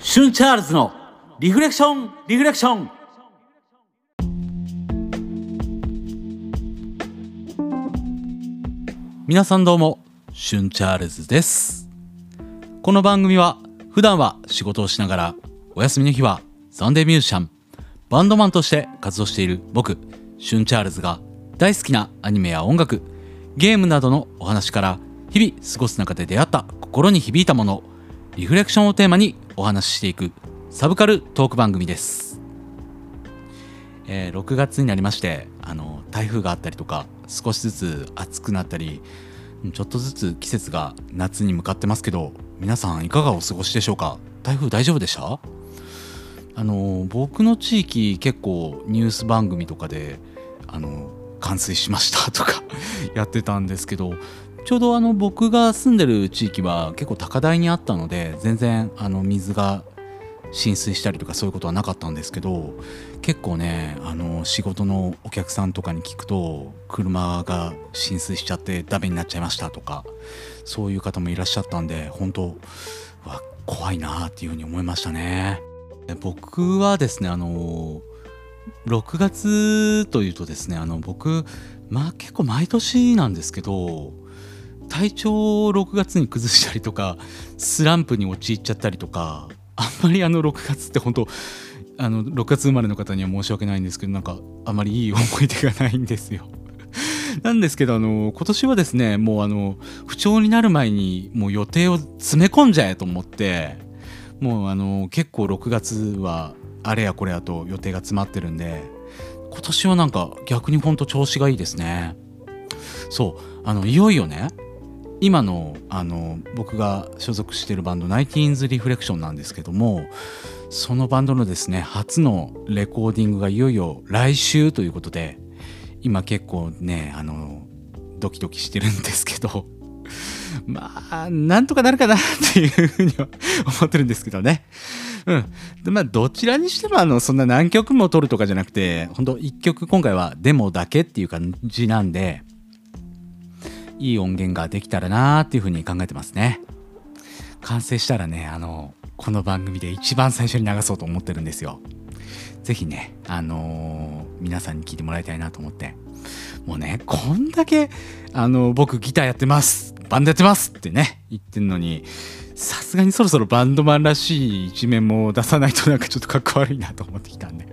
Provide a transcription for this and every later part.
シュンチャールズのリフレクションリフレクション皆さんどうもシュンチャールズですこの番組は普段は仕事をしながらお休みの日はサンデーミュージシャンバンドマンとして活動している僕シュンチャールズが大好きなアニメや音楽ゲームなどのお話から日々過ごす中で出会った心に響いたものリフレクションをテーマにお話ししていくサブカルトーク番組です、えー6月になりましてあの台風があったりとか少しずつ暑くなったりちょっとずつ季節が夏に向かってますけど皆さんいかがお過ごしでしょうか？台風大丈夫でした？あの僕の地域結構ニュース番組とかであの冠水しましたとかやってたんですけどちょうどあの僕が住んでる地域は結構高台にあったので全然あの水が浸水したりとかそういうことはなかったんですけど結構ねあの仕事のお客さんとかに聞くと車が浸水しちゃってダメになっちゃいましたとかそういう方もいらっしゃったんで本当わ怖いなっていうふうに思いましたね。僕はですねあの6月というとですねあの僕まあ結構毎年なんですけど体調を6月に崩したりとかスランプに陥っちゃったりとかあんまりあの6月って本当あの6月生まれの方には申し訳ないんですけどなんかあまりいい思い出がないんですよ。なんですけどあの今年はですねもうあの不調になる前にもう予定を詰め込んじゃえと思ってもうあの結構6月はあれやこれやと予定が詰まってるんで今年はなんか逆にほんと調子がいいですね。そうあのいよいよね今のあの僕が所属しているバンドナイティーンズ・リフレクションなんですけどもそのバンドのですね初のレコーディングがいよいよ来週ということで今結構ねあのドキドキしてるんですけど まあなんとかなるかなっていうふうには思ってるんですけどね。うん、でまあどちらにしてもあのそんな何曲も撮るとかじゃなくて本当1曲今回はデモだけっていう感じなんでいい音源ができたらなーっていうふうに考えてますね。完成したらねあのこの番組で一番最初に流そうと思ってるんですよ。ぜひねあのー皆さんに聞いてもらいたいなと思って。もうねこんだけあの僕ギターやってます。バンドやってますってね言ってんのにさすがにそろそろバンドマンらしい一面も出さないとなんかちょっとかっこ悪いなと思ってきたんで。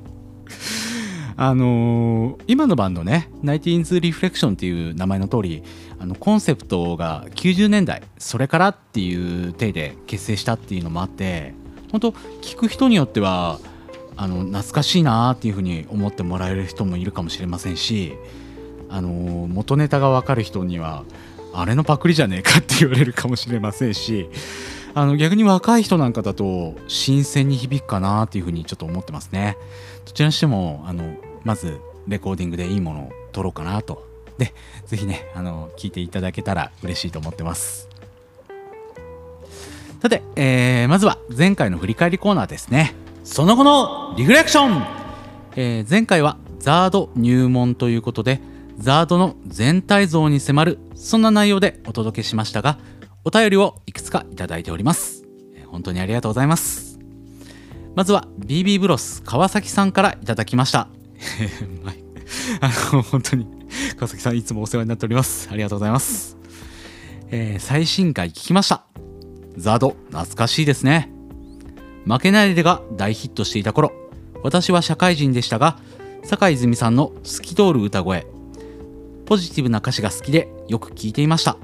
あのー今のバンドね「ナイティーンズ・リフレクション」っていう名前の通りのコンセプトが90年代それからっていう体で結成したっていうのもあって本当聞く人によってはあの懐かしいなーっていうふうに思ってもらえる人もいるかもしれませんしあの元ネタが分かる人にはあれのパクリじゃねえかって言われるかもしれませんしあの逆に若い人なんかだと新鮮に響くかなっていうふうにちょっと思ってますね。どちらにしてもあのまずレコーディングでいいものを撮ろうかなと。で、ぜひね、あの、聞いていただけたら嬉しいと思ってます。さて、えーまずは前回の振り返りコーナーですね。その後のリフレクション、えー前回はザード入門ということで、ザードの全体像に迫る、そんな内容でお届けしましたが、お便りをいくつかいただいております。えー本当にありがとうございます。まずは BB ブロス川崎さんからいただきました。はいあの本当に 川崎さんいつもお世話になっております。ありがとうございます。えー最新回聞きました。ザード懐かしいですね。負けないでが大ヒットしていた頃、私は社会人でしたが、坂井泉さんの透き通る歌声、ポジティブな歌詞が好きでよく聞いていました。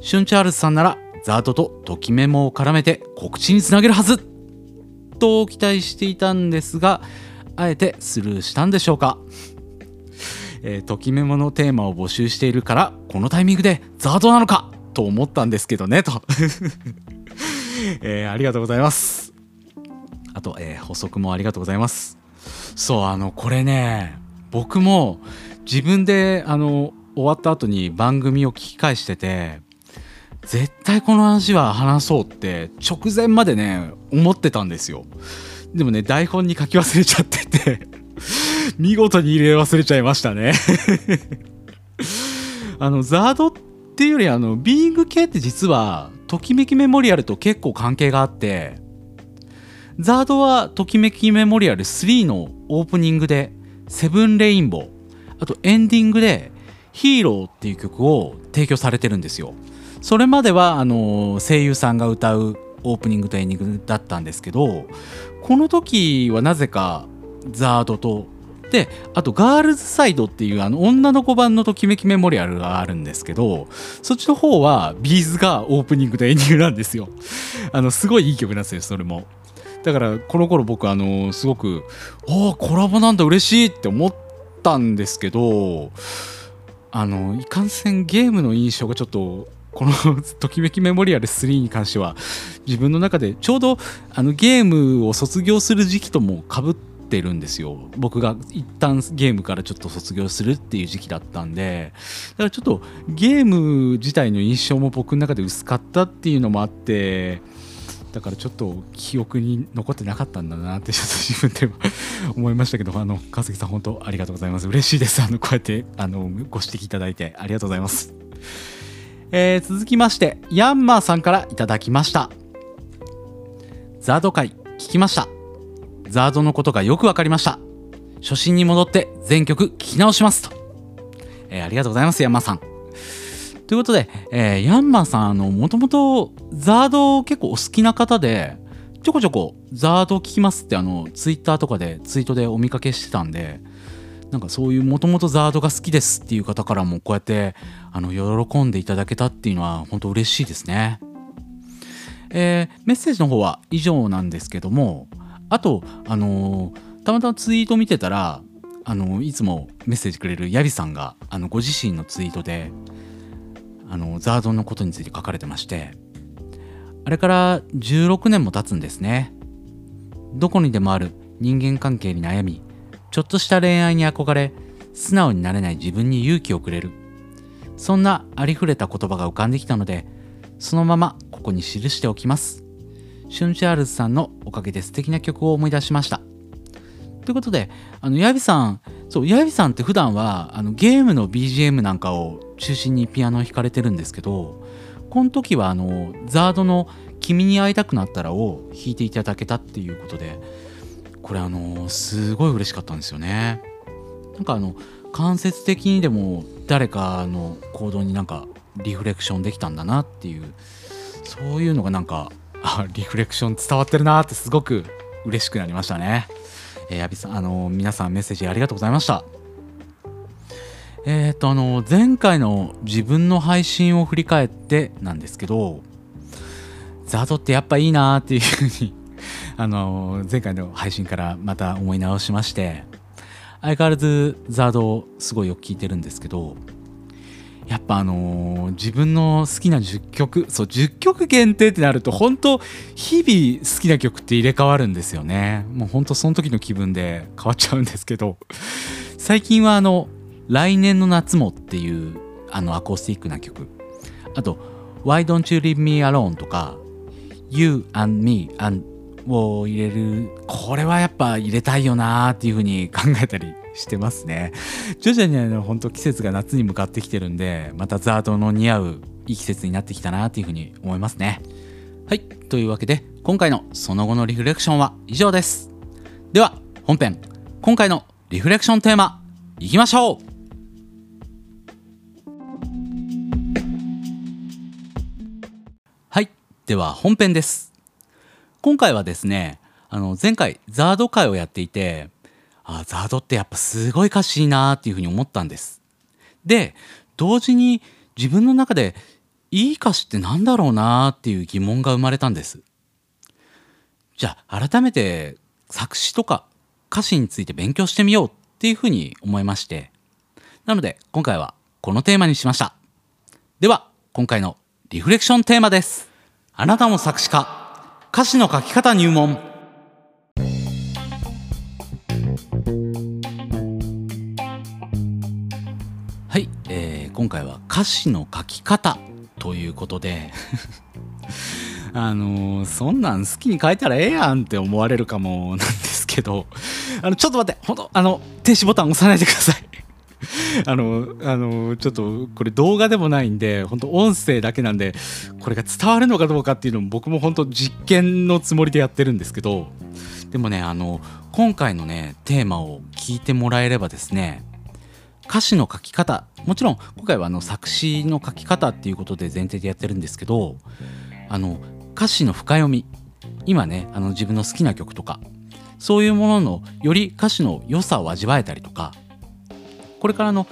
シュンチャールズさんならザードとときメモを絡めて告知につなげるはずと期待していたんですがあえてスルーしたんでしょうか、えーときメモのテーマを募集しているからこのタイミングでザードなのかと思ったんですけどねと、えーありがとうございます。あと、えー補足もありがとうございます。そうあのこれね僕も自分であの終わった後に番組を聞き返してて絶対この話は話そうって直前までね思ってたんですよ。でもね台本に書き忘れちゃってて。見事に入れ忘れちゃいましたね。あのザードっていうよりあのビーイング系って実はときめきメモリアルと結構関係があってザードはときめきメモリアル3のオープニングでセブンレインボーあとエンディングでヒーローっていう曲を提供されてるんですよ。それまではあの声優さんが歌うオープニングとエンディングだったんですけどこの時はなぜかザードとであとガールズサイドっていうあの女の子版のときめきメモリアルがあるんですけどそっちの方はビーズがオープニングとエンディングなんですよ。あのすごいいい曲なんですよそれも。だからこの頃僕あのすごくおおコラボなんだ嬉しいって思ったんですけどあのいかんせんゲームの印象がちょっとこの 「ときめきメモリアル3」に関しては自分の中でちょうどあのゲームを卒業する時期ともかぶっててるんですよ。僕が一旦ゲームからちょっと卒業するっていう時期だったんで。だからちょっとゲーム自体の印象も僕の中で薄かったっていうのもあって。だからちょっと記憶に残ってなかったんだなってちょっと自分で思いましたけど。あの川崎さん本当ありがとうございます。嬉しいです。あのこうやってあのご指摘いただいてありがとうございます。えー、続きましてヤンマーさんからいただきました。ザード会聞きました。ザードのことがよくわかりました。初心に戻って全曲聞き直しますと、えー、ありがとうございますヤンマさん。ということで、えー、ヤンマさんあのもともとザード結構お好きな方でちょこちょこザード聞きますってあのツイッターとかでツイートでお見かけしてたんでなんかそういうもともとザードが好きですっていう方からもこうやってあの喜んでいただけたっていうのは本当嬉しいですね。えー、メッセージの方は以上なんですけどもあとあのー、たまたまツイート見てたらあのー、いつもメッセージくれるヤビさんがあのご自身のツイートであのザードンのことについて書かれてましてあれから16年も経つんですね。どこにでもある人間関係に悩みちょっとした恋愛に憧れ素直になれない自分に勇気をくれる。そんなありふれた言葉が浮かんできたのでそのままここに記しておきます。シュンチャールズさんのおかげで素敵な曲を思い出しました。ということであのヤビさんそうヤビさんって普段はあのゲームの BGM なんかを中心にピアノを弾かれてるんですけどこの時はあのザードの「君に会いたくなったら」を弾いていただけたっていうことでこれあのすごい嬉しかったんですよね。なんかあの間接的にでも誰かの行動になんかリフレクションできたんだなっていうそういうのがなんかあリフレクション伝わってるなってすごく嬉しくなりましたね。えー、アビさんあの皆さんメッセージありがとうございました。えっ、とあの前回の自分の配信を振り返ってなんですけどザードってやっぱいいなっていうふうに あの前回の配信からまた思い直しまして相変わらずザードすごいよく聞いてるんですけどやっぱあのー、自分の好きな10曲そう10曲限定ってなると本当日々好きな曲って入れ替わるんですよね。もう本当その時の気分で 変わっちゃうんですけど最近はあの「来年の夏も」っていうあのアコースティックな曲。あと「Why Don't You Leave Me Alone」とか「You and Me and を入れるこれはやっぱ入れたいよなーっていうふうに考えたりしてますね。徐々にあの本当季節が夏に向かってきてるんでまたザードの似合ういい季節になってきたなっていうふうに思いますね。はいというわけで今回のその後のリフレクションは以上です。では本編今回のリフレクションテーマいきましょう。はいでは本編です。今回はですねあの前回ザード会をやっていてあザードってやっぱすごい歌詞いいなっていうふうに思ったんです。で同時に自分の中でいい歌詞って何だろうなっていう疑問が生まれたんです。じゃあ改めて作詞とか歌詞について勉強してみようっていうふうに思いまして。なので今回はこのテーマにしました。では今回のリフレクションテーマです。あなたも作詞家。歌詞の書き方入門。今回は歌詞の書き方ということで あのー、そんなん好きに書いたらええやんって思われるかもなんですけどあのちょっと待ってほんとあの停止ボタン押さないでください。あのあのちょっとこれ動画でもないんで本当音声だけなんでこれが伝わるのかどうかっていうのも僕も本当実験のつもりでやってるんですけどでもねあの今回のねテーマを聞いてもらえればですね歌詞の書き方。もちろん今回はあの作詞の書き方っていうことで前提でやってるんですけどあの歌詞の深読み。今ねあの自分の好きな曲とか。そういうもののより歌詞の良さを味わえたりとか。これからの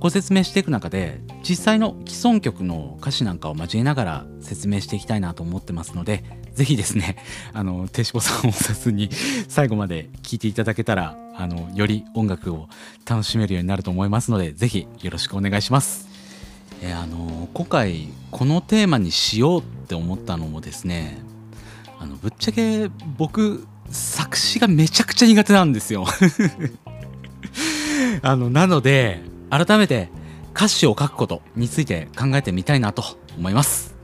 ご説明していく中で実際の既存曲の歌詞なんかを交えながら説明していきたいなと思ってますのでぜひですねあの手しボさんをさずに最後まで聴いていただけたらあのより音楽を楽しめるようになると思いますのでぜひよろしくお願いします。えー、あの今回このテーマにしようって思ったのもですねあのぶっちゃけ僕作詞がめちゃくちゃ苦手なんですよ。あのなので改めて歌詞を書くことについて考えてみたいなと思います。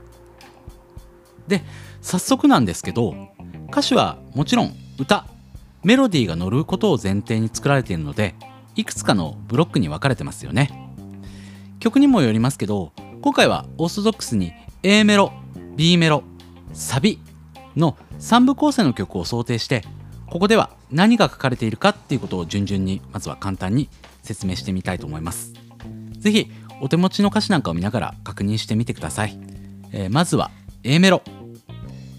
で早速なんですけど歌詞はもちろん歌。メロディーが乗ることを前提に作られているのでいくつかのブロックに分かれてますよね。曲にもよりますけど今回はオーソドックスに A メロ B メロサビの3部構成の曲を想定してここでは何が書かれているかっていうことを順々にまずは簡単に説明してみたいと思います。是非お手持ちの歌詞なんかを見ながら確認してみてください、えー、まずは A メロ。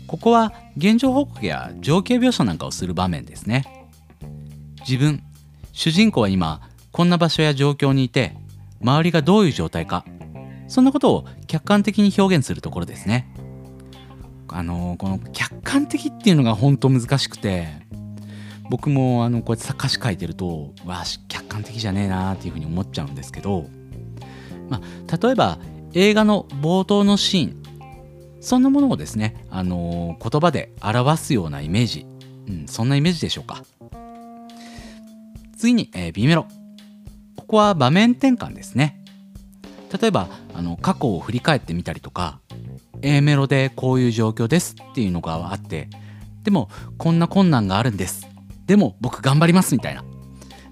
ここは現状報告や情景描写なんかをする場面ですね。自分主人公は今こんな場所や状況にいて周りがどういう状態かそんなことを客観的に表現するところですね。あのこの客観的っていうのが本当難しくて僕もあのこうやって歌詞書いてるとわあ客観的じゃねえなっていうふうに思っちゃうんですけど、まあ、例えば映画の冒頭のシーンそんなものをですね、あのー、言葉で表すようなイメージ、うん、そんなイメージでしょうか。次に、えー、B メロ。ここは場面転換ですね。例えばあの過去を振り返ってみたりとか A メロでこういう状況ですっていうのがあってでもこんな困難があるんです。でも僕頑張りますみたいな。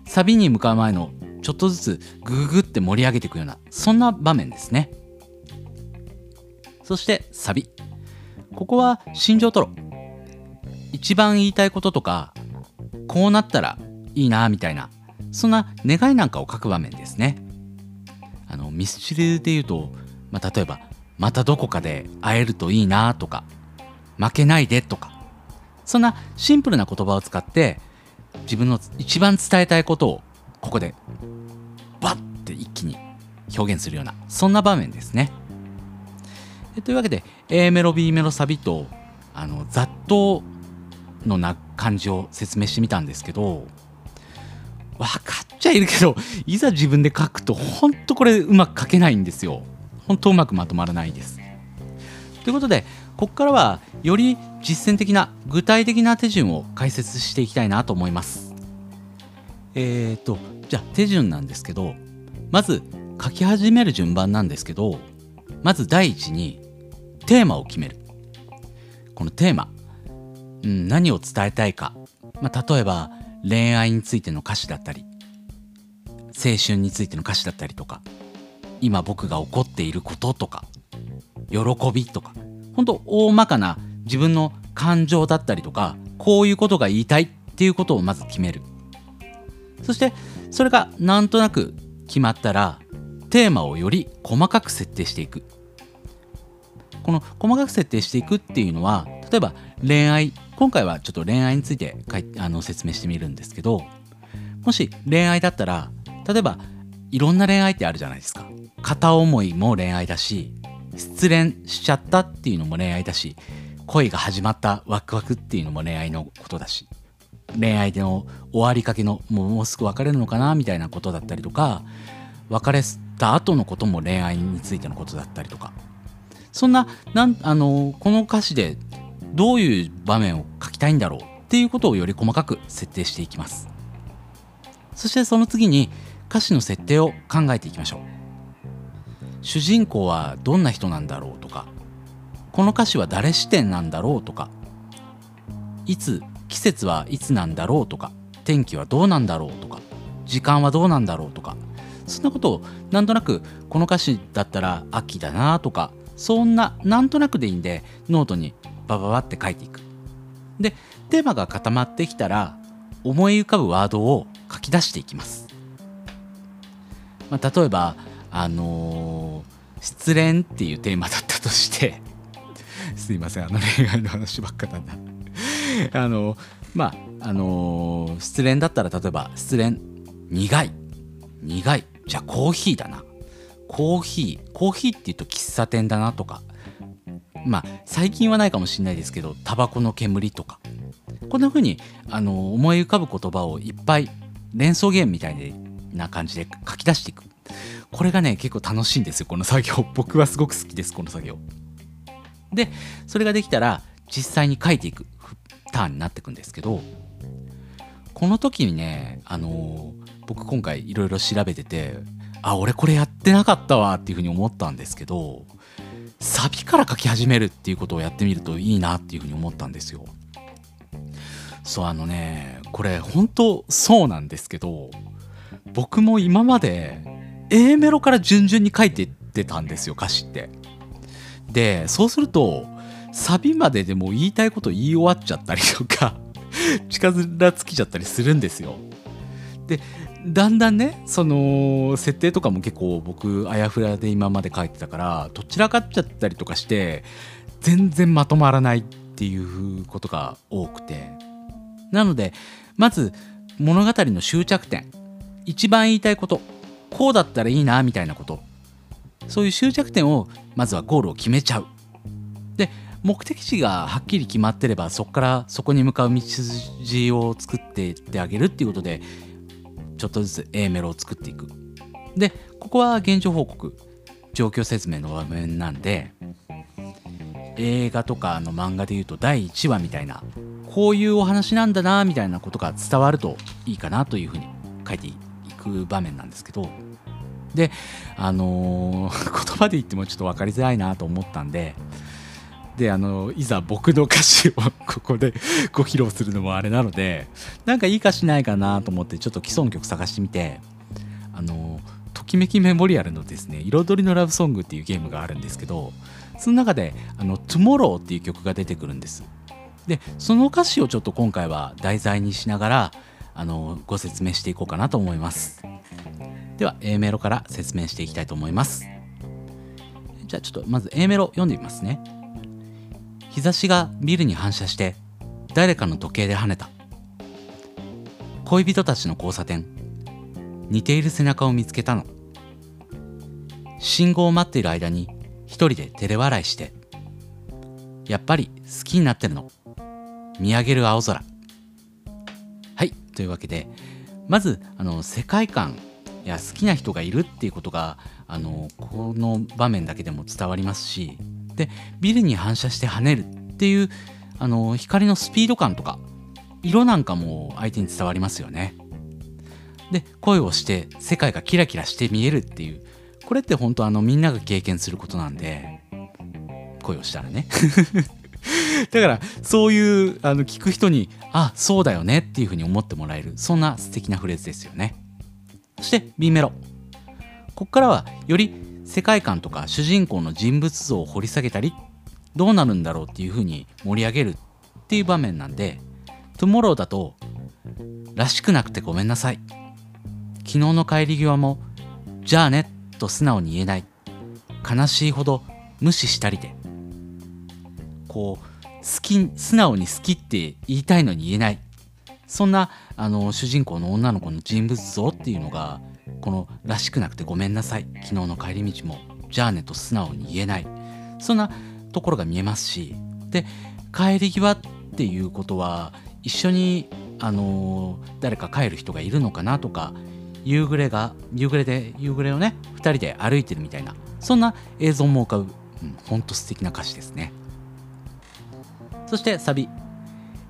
サビに向かう前のちょっとずつグググって盛り上げていくようなそんな場面ですね。そしてサビ。ここは心情トロ。一番言いたいこととかこうなったらいいなみたいなそんな願いなんかを書く場面ですね。あのミスチルで言うと、まあ、例えばまたどこかで会えるといいなとか負けないでとかそんなシンプルな言葉を使って自分の一番伝えたいことをここでバッて一気に表現するようなそんな場面ですね。というわけで A メロ B メロサビとあのざっとのな感じを説明してみたんですけど分かっちゃいるけどいざ自分で書くとほんとこれうまく書けないんですよ。本当うまくまとまらないです。ということでここからはより実践的な具体的な手順を解説していきたいなと思います。えーとじゃあ手順なんですけどまず書き始める順番なんですけどまず第一にテーマを決める。このテーマ、うん、何を伝えたいか、まあ、例えば恋愛についての歌詞だったり青春についての歌詞だったりとか今僕が怒っていることとか喜びとか本当大まかな自分の感情だったりとかこういうことが言いたいっていうことをまず決める。そしてそれがなんとなく決まったらテーマをより細かく設定していく。この細かく設定していくっていうのは例えば恋愛今回はちょっと恋愛についてかいあの説明してみるんですけどもし恋愛だったら例えばいろんな恋愛ってあるじゃないですか。片思いも恋愛だし失恋しちゃったっていうのも恋愛だし恋が始まったワクワクっていうのも恋愛のことだし恋愛での終わりかけのもうすぐ別れるのかなみたいなことだったりとか別れた後のことも恋愛についてのことだったりとかそんななんあのこの歌詞でどういう場面を書きたいんだろうっていうことをより細かく設定していきます。そしてその次に歌詞の設定を考えていきましょう。主人公はどんな人なんだろうとかこの歌詞は誰視点なんだろうとかいつ季節はいつなんだろうとか天気はどうなんだろうとか時間はどうなんだろうとかそんなことをなんとなくこの歌詞だったら秋だなとかそんななんとなくでいいんでノートにバババって書いていく。でテーマが固まってきたら思い浮かぶワードを書き出していきます、まあ、例えばあのー、失恋っていうテーマだったとして すいませんあの恋愛の話ばっかだな。あのまああのー、失恋だったら例えば失恋苦い。苦い。じゃあコーヒーだな。コーヒーコーヒーって言うと喫茶店だなとか。まあ最近はないかもしれないですけどタバコの煙とか。こんな風にあの思い浮かぶ言葉をいっぱい連想ゲームみたいな感じで書き出していく。これがね結構楽しいんですよこの作業。僕はすごく好きですこの作業。でそれができたら実際に書いていくターンになっていくんですけどこの時にねあの僕今回いろいろ調べててあ俺これやってなかったわっていうふうに思ったんですけどサビから書き始めるっていうことをやってみるといいなっていうふうに思ったんですよ。そうあのねこれ本当そうなんですけど僕も今まで A メロから順々に書いてってたんですよ歌詞って。でそうするとサビまででも言いたいこと言い終わっちゃったりとか 近づらつきちゃったりするんですよ。でだんだんねその設定とかも結構僕あやふやで今まで書いてたからどちらかっちゃったりとかして全然まとまらないっていうことが多くて。なのでまず物語の終着点一番言いたいことこうだったらいいなみたいなこと。そういう終着点をまずはゴールを決めちゃう。で目的地がはっきり決まってればそこからそこに向かう道筋を作っていってあげるっていうことでちょっとずつ A メロを作っていく。でここは現状報告。状況説明の場面なんで映画とかの漫画で言うと第1話みたいなこういうお話なんだなみたいなことが伝わるといいかなというふうに書いていく場面なんですけどであのー、言葉で言ってもちょっと分かりづらいなと思ったんでであのいざ僕の歌詞をここで ご披露するのもあれなのでなんかいい歌詞ないかなと思ってちょっと既存曲探してみてあのときめきメモリアルのですね「彩りのラブソング」っていうゲームがあるんですけどその中であの「Tomorrow」っていう曲が出てくるんです。でその歌詞をちょっと今回は題材にしながらあのご説明していこうかなと思います。では A メロから説明していきたいと思います。じゃあちょっとまず A メロ読んでみますね。日差しがビルに反射して誰かの時計で跳ねた。恋人たちの交差点。似ている背中を見つけたの。信号を待っている間に一人で照れ笑いしてやっぱり好きになってるの。見上げる青空。はいというわけでまずあの世界観や好きな人がいるっていうことがあのこの場面だけでも伝わりますしでビルに反射して跳ねるっていうあの光のスピード感とか色なんかも相手に伝わりますよね。で恋をして世界がキラキラして見えるっていうこれって本当あのみんなが経験することなんで恋をしたらね。だからそういうあの聞く人にあそうだよねっていうふうに思ってもらえるそんな素敵なフレーズですよね。そして B メロ。ここからはより世界観とか主人公の人物像を掘り下げたりどうなるんだろうっていう風に盛り上げるっていう場面なんで「Tomorrow」だと「らしくなくてごめんなさい」昨日の帰り際も「じゃあね」と素直に言えない。悲しいほど無視したりで。こう好き素直に好きって言いたいのに言えない。そんなあの主人公の女の子の人物像っていうのがこの「らしくなくてごめんなさい。昨日の帰り道もじゃあね」と素直に言えない。そんなところが見えますし。で帰り際っていうことは一緒にあの誰か帰る人がいるのかなとか夕暮れが夕暮れで夕暮れをね2人で歩いてるみたいなそんな映像も浮かぶ、うん、ほんと素敵な歌詞ですね。そしてサビ、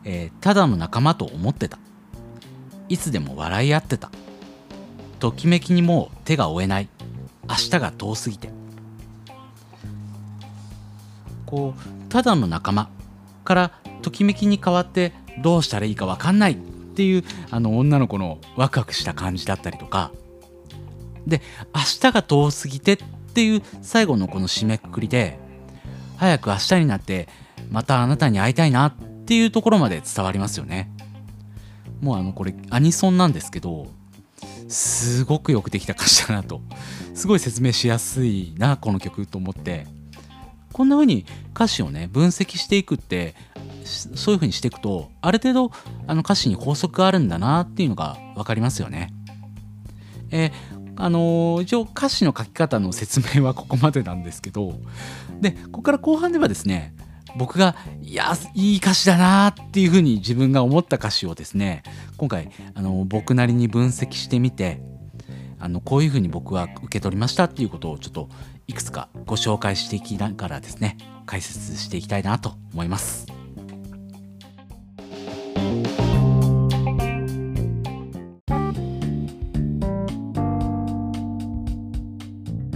えー、ただの仲間と思ってた。いつでも笑い合ってたときめきにもう手が負えない。明日が遠すぎて。こうただの仲間からときめきに変わってどうしたらいいか分かんないっていうあの女の子のワクワクした感じだったりとか。で明日が遠すぎてっていう最後のこの締めくくりで早く明日になってまたあなたに会いたいなっていうところまで伝わりますよね。もうあのこれアニソンなんですけどすごくよくできた歌詞だなと。すごい説明しやすいなこの曲と思って。こんな風に歌詞をね分析していくってそういう風にしていくとある程度あの歌詞に法則があるんだなっていうのが分かりますよね。え、あの、一応歌詞の書き方の説明はここまでなんですけど。でここから後半ではですね僕がいやいい歌詞だなっていうふうに自分が思った歌詞をですね今回あの僕なりに分析してみてあのこういうふうに僕は受け取りましたっていうことをちょっといくつかご紹介していきながらですね解説していきたいなと思います。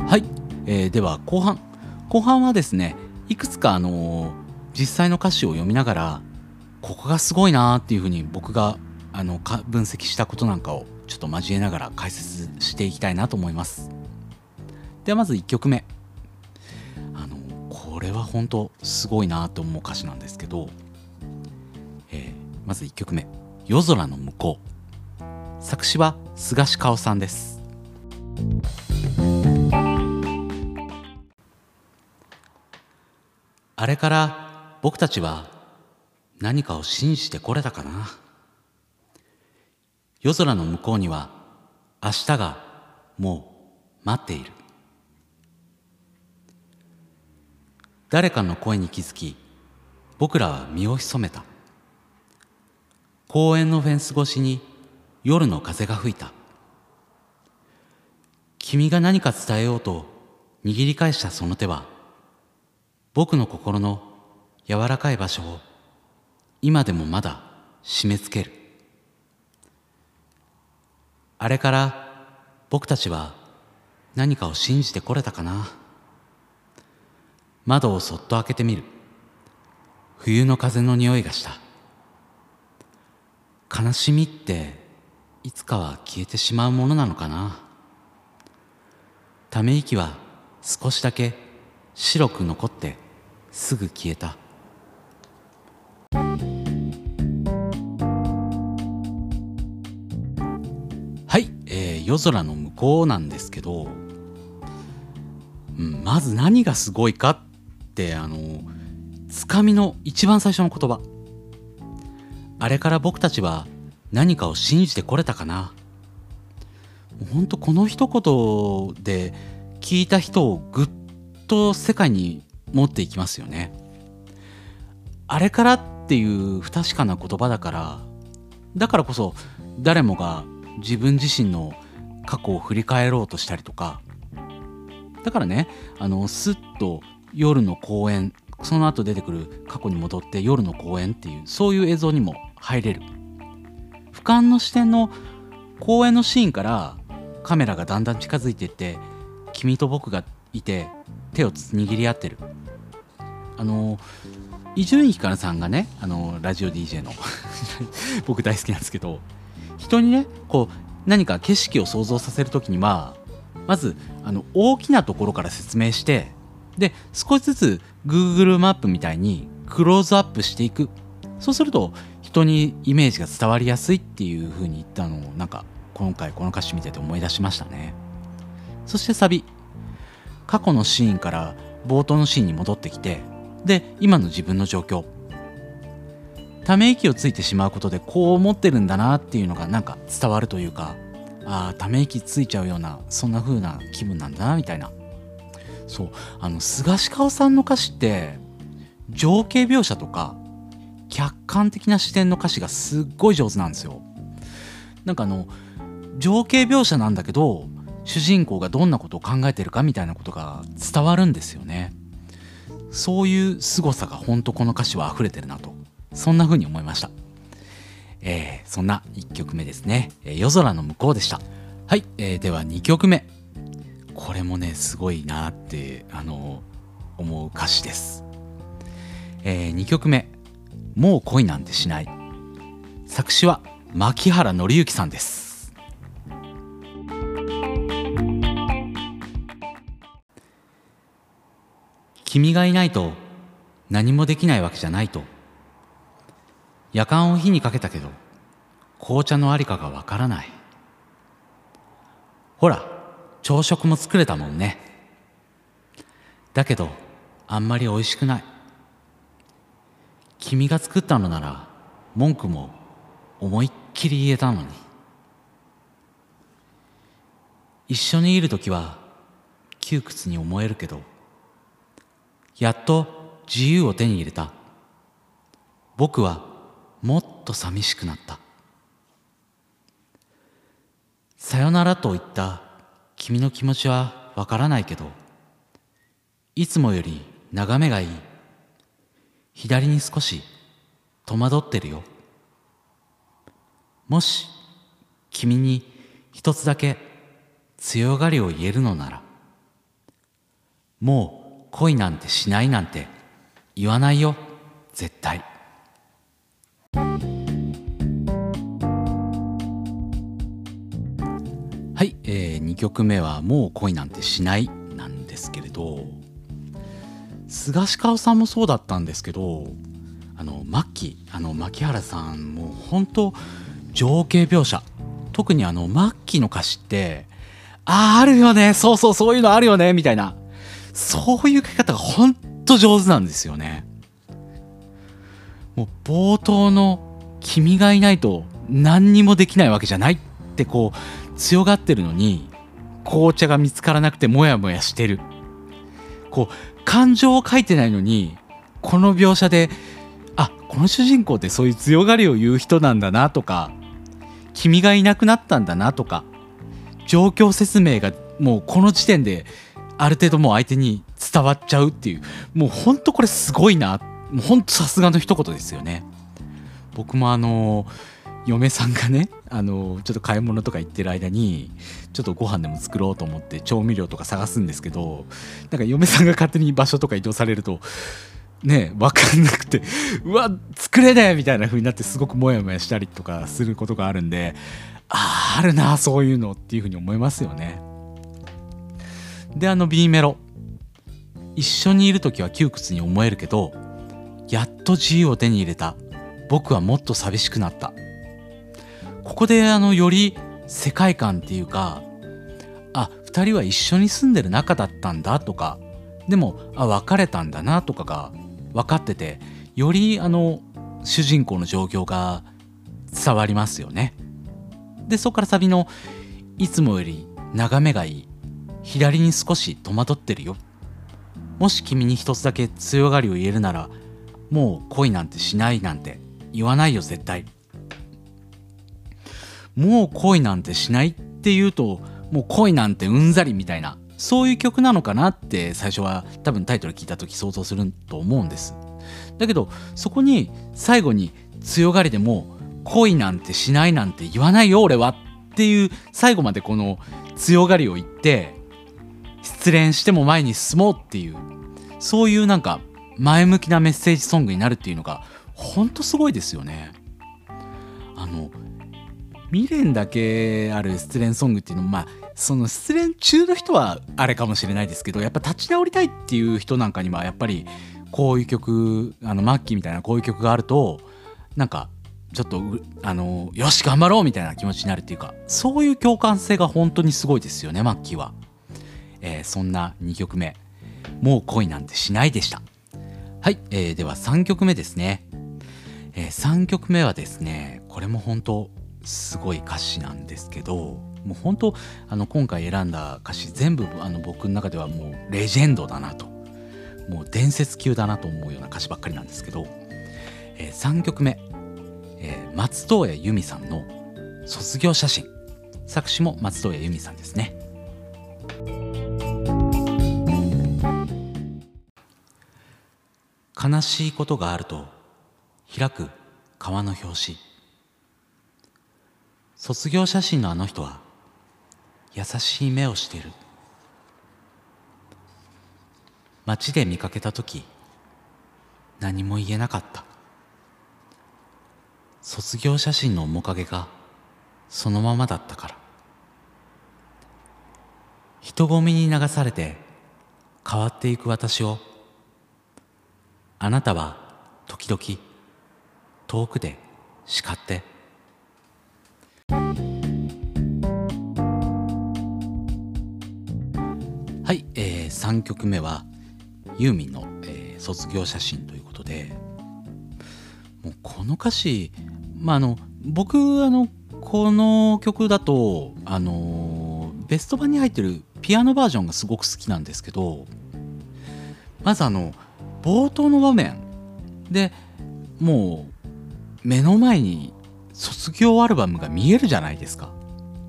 はい、えー、では後半後半はですねいくつかあのー実際の歌詞を読みながらここがすごいなっていうふうに僕があの分析したことなんかをちょっと交えながら解説していきたいなと思います。ではまず1曲目。あのこれは本当すごいなと思う歌詞なんですけど、えー、まず1曲目「夜空の向こう」作詞は菅氏香さんです。あれから僕たちは何かを信じてこれたかな。夜空の向こうには明日がもう待っている。誰かの声に気づき僕らは身を潜めた。公園のフェンス越しに夜の風が吹いた。君が何か伝えようと握り返したその手は僕の心の柔らかい場所を今でもまだ締め付ける。あれから僕たちは何かを信じてこれたかな。窓をそっと開けてみる。冬の風の匂いがした。悲しみっていつかは消えてしまうものなのかな。ため息は少しだけ白く残ってすぐ消えた。はいえ夜空の向こうなんですけど、うん、まず何がすごいかってあのつかみの一番最初の言葉。あれから僕たちは何かを信じてこれたかな。ほんとこの一言で聞いた人をぐっと世界に持っていきますよね。あれからっていう不確かな言葉だからだからこそ誰もが自分自身の過去を振り返ろうとしたりとかだからねあのスッと夜の公園その後出てくる過去に戻って夜の公園っていうそういう映像にも入れる。俯瞰の視点の公園のシーンからカメラがだんだん近づいていって君と僕がいて手を握り合ってる。あの伊集院光さんがねあのラジオ DJ の。僕大好きなんですけど人にねこう何か景色を想像させる時にはまずあの大きなところから説明してで少しずつ Google マップみたいにクローズアップしていく。そうすると人にイメージが伝わりやすいっていう風に言ったのをなんか今回この歌詞見てて思い出しましたね。そしてサビ。過去のシーンから冒頭のシーンに戻ってきてで今の自分の状況。ため息をついてしまうことでこう思ってるんだなっていうのがなんか伝わるというかあため息ついちゃうようなそんな風な気分なんだなみたいな。そう。あの菅氏顔さんの歌詞って情景描写とか客観的な視点の歌詞がすっごい上手なんですよ。なんかあの情景描写なんだけど主人公がどんなことを考えてるかみたいなことが伝わるんですよね。そういう凄さが本当この歌詞は溢れてるなとそんな風に思いました。えー、そんな1曲目ですね、え、夜空の向こうでした。はい、えー、では2曲目。これもね、すごいなって、あの思う歌詞です。えー、2曲目。もう恋なんてしない。作詞は牧原紀之さんです。君がいないと何もできないわけじゃないと。夜間を火にかけたけど紅茶のありかがわからない。ほら朝食も作れたもんね。だけどあんまり美味しくない。君が作ったのなら文句も思いっきり言えたのに。一緒にいる時は窮屈に思えるけどやっと自由を手に入れた。僕はもっと寂しくなった。さよならと言った君の気持ちはわからないけどいつもより眺めがいい。左に少し戸惑ってるよ。もし君に一つだけ強がりを言えるのならもう恋なんてしないなんて言わないよ。絶対。はい、えー、2曲目は「もう恋なんてしない」なんですけれど菅氏顔さんもそうだったんですけどあの末期あの牧原さんも本当情景描写。特にあの末期の歌詞ってあああるよね。そうそうそういうのあるよね。みたいな。そういう書き方が本当上手なんですよね。もう冒頭の「君がいないと何にもできないわけじゃない」ってこう強がってるのに紅茶が見つからなくてモヤモヤしてる。こう感情を書いてないのにこの描写であこの主人公ってそういう強がりを言う人なんだなとか君がいなくなったんだなとか状況説明がもうこの時点である程度もう相手に伝わっちゃうっていう。もうほんとこれすごいな。もうほんとさすがの一言ですよね。僕もあの嫁さんがねあのちょっと買い物とか行ってる間にちょっとご飯でも作ろうと思って調味料とか探すんですけどなんか嫁さんが勝手に場所とか移動されるとね分かんなくてうわ作れねえみたいな風になってすごくモヤモヤしたりとかすることがあるんでああるなそういうのっていう風に思いますよね。であの B メロ。一緒にいる時は窮屈に思えるけどやっと自由を手に入れた。僕はもっと寂しくなった。ここであのより世界観っていうかあ2人は一緒に住んでる仲だったんだとかでもあ別れたんだなとかが分かっててよりあの主人公の状況が伝わりますよね。でそこからサビの「いつもより眺めがいい。左に少し戸惑ってるよ」もし君に一つだけ強がりを言えるならもう恋なんてしないなんて言わないよ絶対。もう恋なんてしないっていうともう恋なんてうんざりみたいなそういう曲なのかなって最初は多分タイトル聞いた時想像すると思うんですだけどそこに最後に強がりでも恋なんてしないなんて言わないよ俺はっていう最後までこの強がりを言って失恋しても前に進もうっていうそういうなんか前向きなメッセージソングになるっていうのがほんとすごいですよね。あの未練だけある失恋ソングっていうのもまあその失恋中の人はあれかもしれないですけどやっぱ立ち直りたいっていう人なんかにはやっぱりこういう曲あのマッキーみたいなこういう曲があるとなんかちょっとあのよし頑張ろうみたいな気持ちになるっていうかそういう共感性が本当にすごいですよねマッキーは、えー、そんな2曲目「もう恋なんてしない」でした。はい、えー、では3曲目ですね、えー、3曲目はですねこれも本当すごい歌詞なんですけどもう本当あの今回選んだ歌詞全部あの僕の中ではもうレジェンドだなと。もう伝説級だなと思うような歌詞ばっかりなんですけど、えー、3曲目、えー、松任谷由実さんの「卒業写真」作詞も松任谷由実さんですね。悲しいことがあると開く川の表紙卒業写真のあの人は優しい目をしている。街で見かけた時何も言えなかった。卒業写真の面影がそのままだったから。人混みに流されて変わっていく私をあなたは時々遠くで叱って。はい、えー、3曲目はユーミンの、えー、卒業写真ということで。もうこの歌詞まああの僕あのこの曲だとあのベスト版に入ってるピアノバージョンがすごく好きなんですけどまずあの冒頭の場面でもう目の前に卒業アルバムが見えるじゃないですか。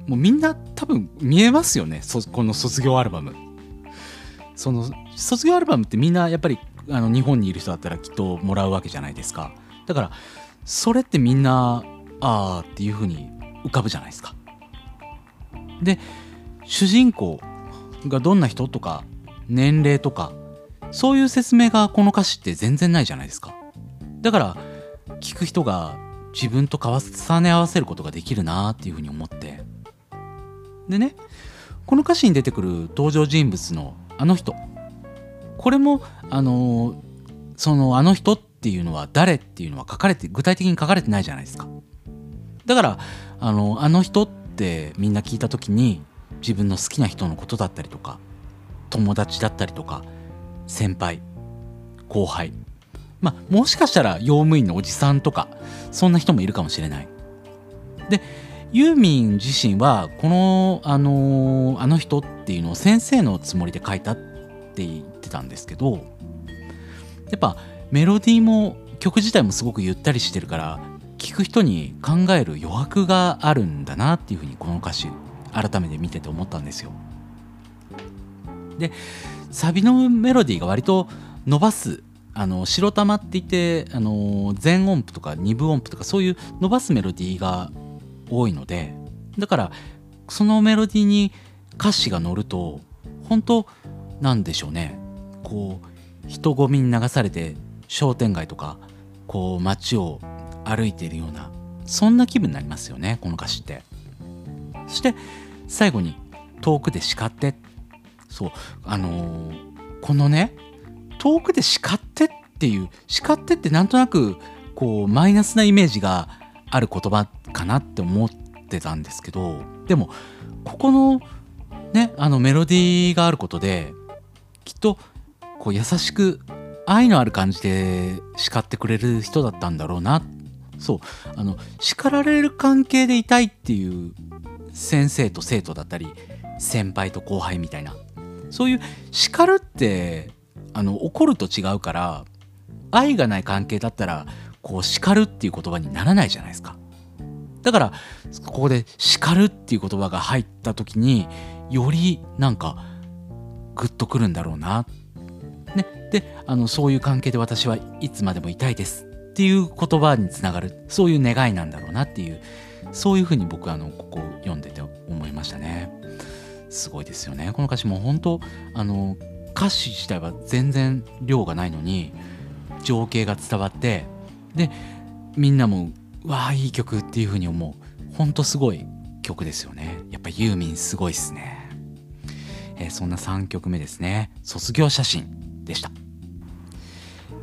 もうみんな多分見えますよねこの卒業アルバム。その卒業アルバムってみんなやっぱりあの日本にいる人だったらきっともらうわけじゃないですか。だからそれってみんなああっていう風に浮かぶじゃないですか。で主人公がどんな人とか年齢とかそういう説明がこの歌詞って全然ないじゃないですか。だから聞く人が自分と重ね合わせることができるなっていうふうに思って。でねこの歌詞に出てくる登場人物のあの人。これもあのそのあの人っていうのは誰っていうのは書かれて具体的に書かれてないじゃないですか。だからあのあの人ってみんな聞いた時に自分の好きな人のことだったりとか友達だったりとか先輩後輩まあもしかしたら用務員のおじさんとかそんな人もいるかもしれないでユーミン自身はこのあのあの人っていうのを先生のつもりで書いたって言ってたんですけどやっぱメロディーも曲自体もすごくゆったりしてるから聞く人に考える余白があるんだなっていうふうにこの歌詞改めて見てて思ったんですよ。でサビのメロディーが割と伸ばすあの白玉って言ってあの全音符とか二部音符とかそういう伸ばすメロディーが多いのでだからそのメロディーに歌詞が乗ると本当なんでしょうね。こう人混みに流されて商店街とかこう街を歩いているようなそんな気分になりますよねこの歌詞って。そして最後に「遠くで叱って」そう。あのー、このね遠くで叱ってっていう叱ってってなんとなくこうマイナスなイメージがある言葉かなって思ってたんですけどでもここのねあのメロディーがあることできっとこう優しく愛のある感じで叱ってくれる人だったんだろうな。そう。あの叱られる関係でいたいっていう先生と生徒だったり先輩と後輩みたいな。そういう叱るってあの怒ると違うから愛がない関係だったらこう叱るっていう言葉にならないじゃないですか。だからここで叱るっていう言葉が入った時によりなんかグッとくるんだろうな。ね、であのそういう関係で私はいつまでもいたいですっていう言葉につながる。そういう願いなんだろうなっていうそういうふうに僕あのここを読んでて思いましたね。すごいですよね。この歌詞も本当あの歌詞自体は全然量がないのに情景が伝わってでみんなもわあいい曲っていうふうに思う。ほんとすごい曲ですよね。やっぱユーミンすごいっすね、えー、そんな3曲目ですね。卒業写真でした。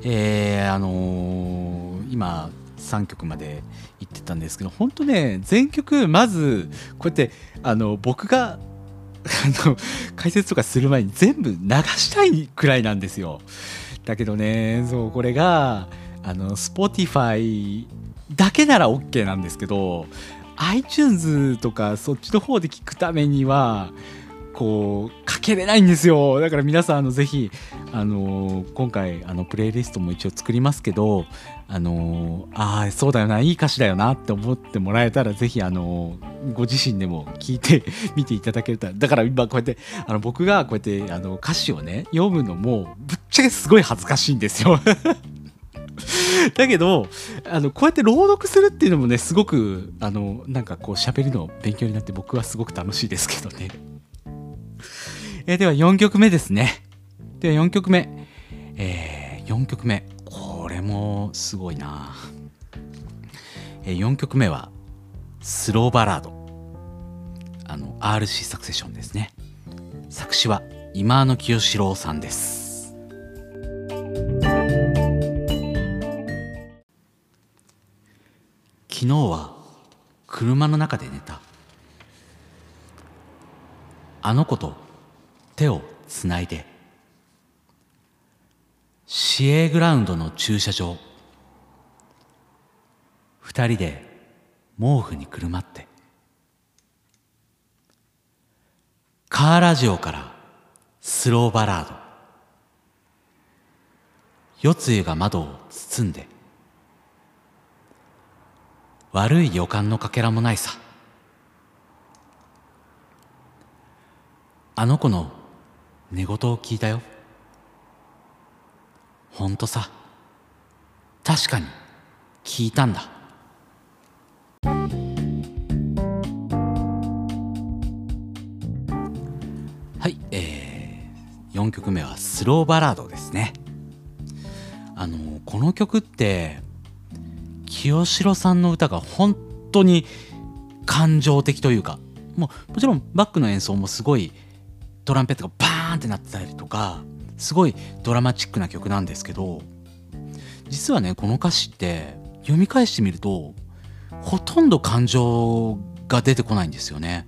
えー、あのー、今3曲まで行ってたんですけど本当ね全曲まずこうやってあの僕があの解説とかする前に全部流したいくらいなんですよ。だけどねそうこれがあの Spotify だけなら OK なんですけど iTunes とかそっちの方で聞くためにはこうかけれないんですよだから皆さんあのぜひあの今回あのプレイリストも一応作りますけどあのああそうだよないい歌詞だよなって思ってもらえたらぜひあのご自身でも聞いて みていただけるとだから今こうやってあの僕がこうやってあの歌詞をね読むのもぶっちゃけすごい恥ずかしいんですよ だけどあのこうやって朗読するっていうのもねすごくあのなんかこう喋りの勉強になって僕はすごく楽しいですけどね。えー、では4曲目ですね。では4曲目。えー、4曲目。これもすごいな、えー、4曲目は、スローバラード。あの、RC サクセションですね。作詞は、今野清志郎さんです。昨日は車の中で寝たあの子と手をつないで。市営グラウンドの駐車場。二人で毛布にくるまって。カーラジオからスローバラード。夜露が窓を包んで。悪い予感のかけらもないさ。あの子の寝言を聞いたよ。ほんとさ。確かに。聞いたんだ。はいえー、4曲目はスローバラードですね。あのこの曲って清志郎さんの歌が本当に感情的というかもうもちろんバックの演奏もすごいトランペットがバーンってなってたりとかすごいドラマチックな曲なんですけど実はねこの歌詞って読み返してみるとほとんど感情が出てこないんですよね。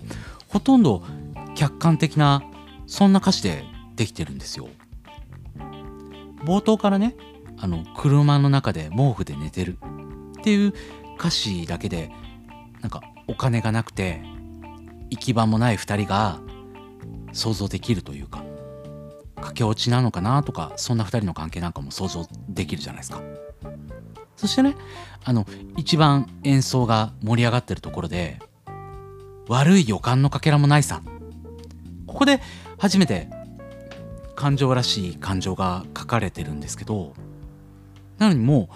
ほとんど客観的なそんな歌詞でできてるんですよ。冒頭からねあの車の中で毛布で寝てるっていう歌詞だけでなんかお金がなくて行き場もない2人が想像できるというか駆け落ちなのかなとかそんな2人の関係なんかも想像できるじゃないですか。そしてねあの一番演奏が盛り上がってるところで悪い予感のかけらもないさ。ここで初めて感情らしい感情が書かれてるんですけどなのにも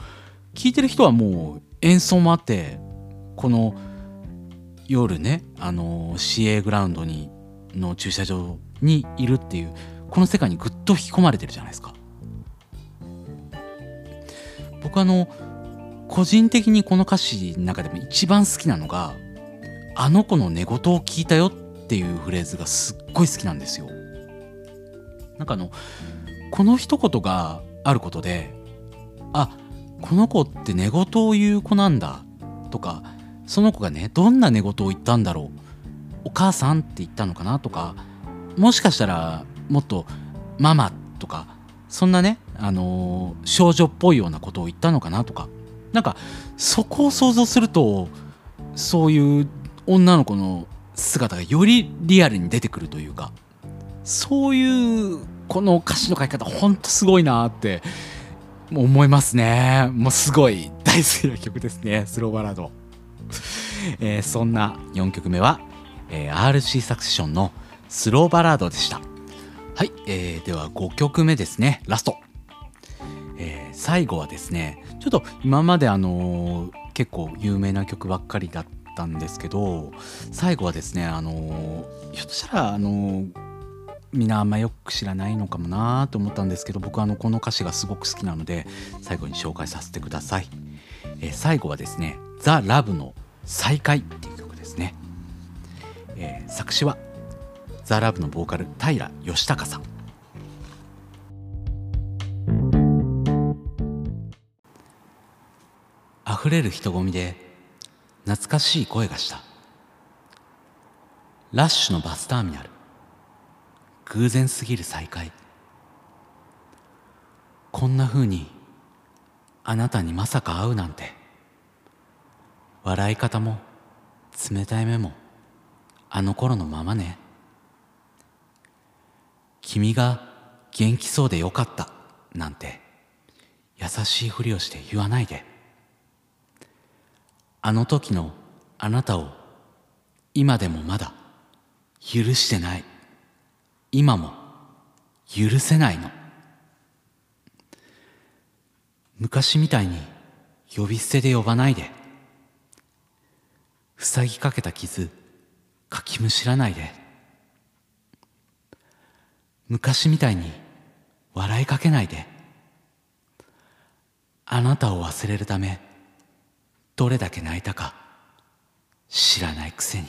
う聞いてる人はもう演奏もあってこの夜ねあの市営グラウンドにの駐車場にいるっていうこの世界にぐっと引き込まれてるじゃないですか。僕あの個人的にこの歌詞の中でも一番好きなのが「あの子の寝言を聞いたよ」っていうフレーズがすっごい好きなんですよ。なんかあのこの一言があることであこの子って寝言を言う子なんだとかその子がねどんな寝言を言ったんだろうお母さんって言ったのかなとかもしかしたらもっとママとかそんなね、あのー、少女っぽいようなことを言ったのかなとか。なんかそこを想像するとそういう女の子の姿がよりリアルに出てくるというかそういうこの歌詞の書き方ほんとすごいなって思いますね。もうすごい大好きな曲ですね。スローバラード、えー、そんな4曲目は、えー、RC サクセションのスローバラードでした。はい、えー、では5曲目ですね。ラスト、えー、最後はですねちょっと今まであのー、結構有名な曲ばっかりだったんですけど最後はですねあのー、ひょっとしたらあのーみんなあんまよく知らないのかもなと思ったんですけど僕はあのこの歌詞がすごく好きなので最後に紹介させてください、えー、最後はですね「ザ・ラブの再会」っていう曲ですね、えー、作詞はザ・ラブのボーカル平義孝さん。溢れる人混みで懐かしい声がした。ラッシュのバスターミナル。偶然すぎる再会。こんな風にあなたにまさか会うなんて。笑い方も冷たい目もあの頃のままね。君が元気そうでよかったなんて優しいふりをして言わないで。あの時のあなたを今でもまだ許してない。今も許せないの。昔みたいに呼び捨てで呼ばないで。塞ぎかけた傷かきむしらないで。昔みたいに笑いかけないで。あなたを忘れるためどれだけ泣いたか知らないくせに。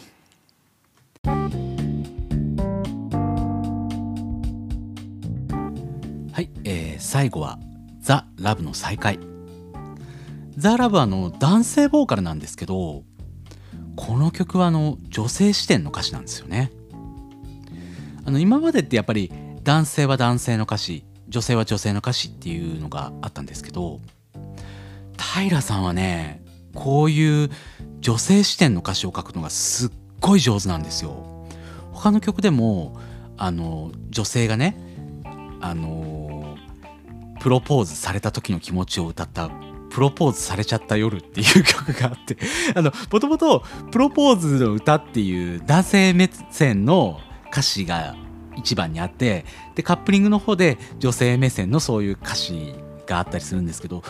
はい、えー、最後は「ザ・ラブの再会」ザ・ラブはの男性ボーカルなんですけどこの曲はあの女性視点の歌詞なんですよね。あの今までってやっぱり男性は男性の歌詞女性は女性の歌詞っていうのがあったんですけど平さんはねこういう女性視点の歌詞を書くのがすっごい上手なんですよ。他の曲でもあの女性がねあのプロポーズされた時の気持ちを歌ったプロポーズされちゃった夜っていう曲があって もともとプロポーズの歌っていう男性目線の歌詞が一番にあってでカップリングの方で女性目線のそういう歌詞があったりするんですけど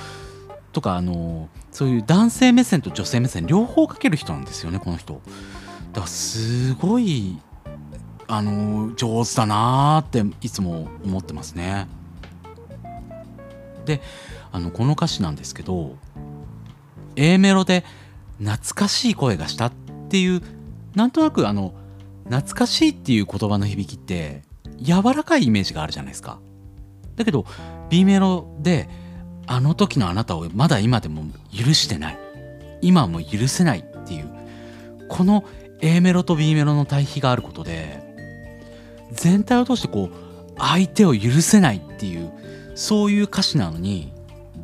とかあのそういう男性目線と女性目線両方かける人なんですよねこの人。だからすごいあの上手だなーっていつも思ってますね。であのこの歌詞なんですけど A メロで「懐かしい声がした」っていうなんとなくあの懐かしいっていう言葉の響きって柔らかいイメージがあるじゃないですか。だけど B メロで「あの時のあなたをまだ今でも許してない今も許せないっていうこの A メロと B メロの対比があることで全体を通してこう相手を許せないっていうそういう歌詞なのに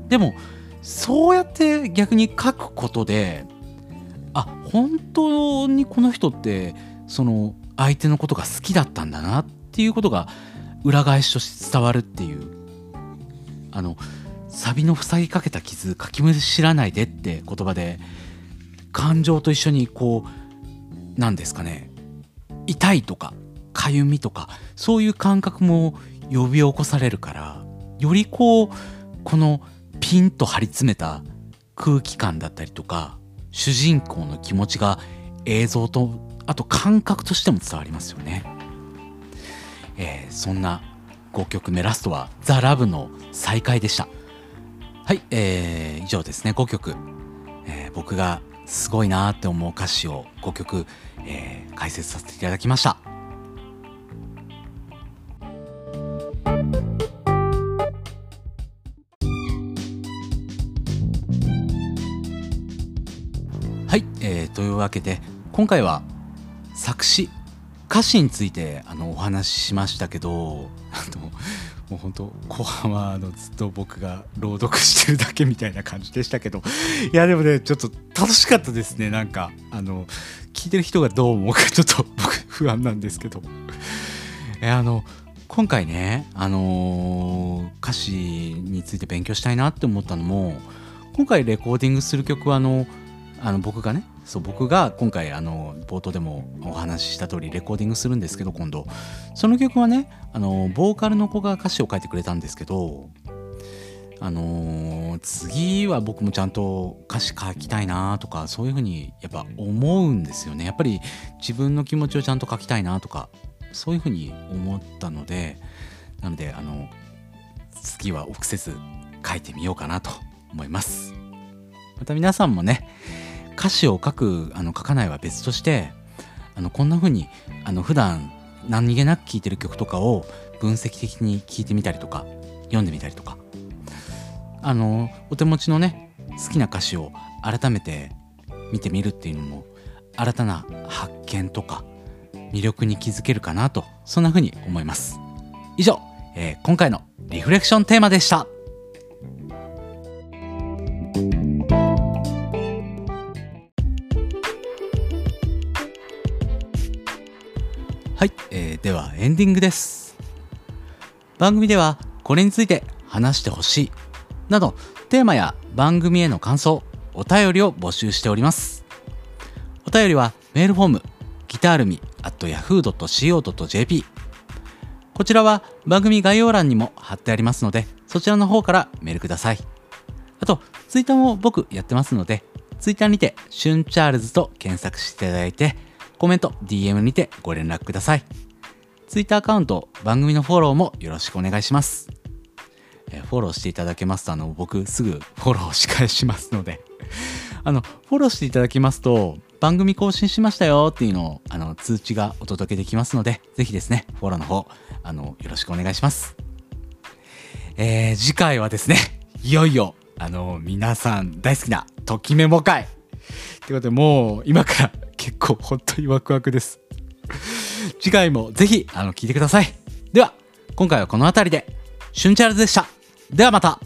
でもそうやって逆に書くことであ本当にこの人ってその相手のことが好きだったんだなっていうことが裏返しとして伝わるっていう。あのサビの塞ぎかけた傷かきむしらないでって言葉で感情と一緒にこう何ですかね。痛いとかかゆみとかそういう感覚も呼び起こされるからよりこうこのピンと張り詰めた空気感だったりとか主人公の気持ちが映像とあと感覚としても伝わりますよね。えー、そんな5曲目ラストは「ザ・ラブの再会でした。はい、えー、以上ですね5曲、えー、僕がすごいなって思う歌詞を5曲、えー、解説させていただきましたはい、えー、というわけで今回は作詞歌詞についてあのお話ししましたけどあのもう本当後半はあのずっと僕が朗読してるだけみたいな感じでしたけどいやでもねちょっと楽しかったですね。なんかあの聞いてる人がどう思うかちょっと僕不安なんですけど。えあの今回ねあの、歌詞について勉強したいなって思ったのも今回レコーディングする曲はあのあの僕がねそう僕が今回あの冒頭でもお話しした通りレコーディングするんですけど今度。その曲はねあのボーカルの子が歌詞を書いてくれたんですけどあのー、次は僕もちゃんと歌詞書きたいなとかそういうふうにやっぱ思うんですよね。やっぱり自分の気持ちをちゃんと書きたいなとかそういうふうに思ったのでなのであの次は臆せず書いてみようかなと思います。また皆さんもね歌詞を書くあの書かないは別としてあのこんな風にあの普段何気なく聴いてる曲とかを分析的に聴いてみたりとか読んでみたりとかあのお手持ちのね好きな歌詞を改めて見てみるっていうのも新たな発見とか魅力に気づけるかなとそんな風に思います。以上、えー、今回のリフレクションテーマでした。エンディングです。番組ではこれについて話してほしいなどテーマや番組への感想お便りを募集しております。お便りはメールフォームギタールミ at yahoo.co.jp こちらは番組概要欄にも貼ってありますのでそちらの方からメールください。あとツイッターも僕やってますのでツイッターにてシュンチャールズと検索していただいてコメント、DM にてご連絡ください。Twitter アカウント、番組のフォローもよろしくお願いします。えフォローしていただけますと、あの、僕すぐフォローし返しますので あの、フォローしていただきますと、番組更新しましたよっていうのを、あの、通知がお届けできますので、ぜひですね、フォローの方、あの、よろしくお願いします。えー、次回はですね、いよいよ、あの皆さん大好きなときメモ会ということでもう今から結構本当にワクワクです次回もぜひあの聞いてください。では今回はこの辺りで。シュンチャールズでした。ではまた。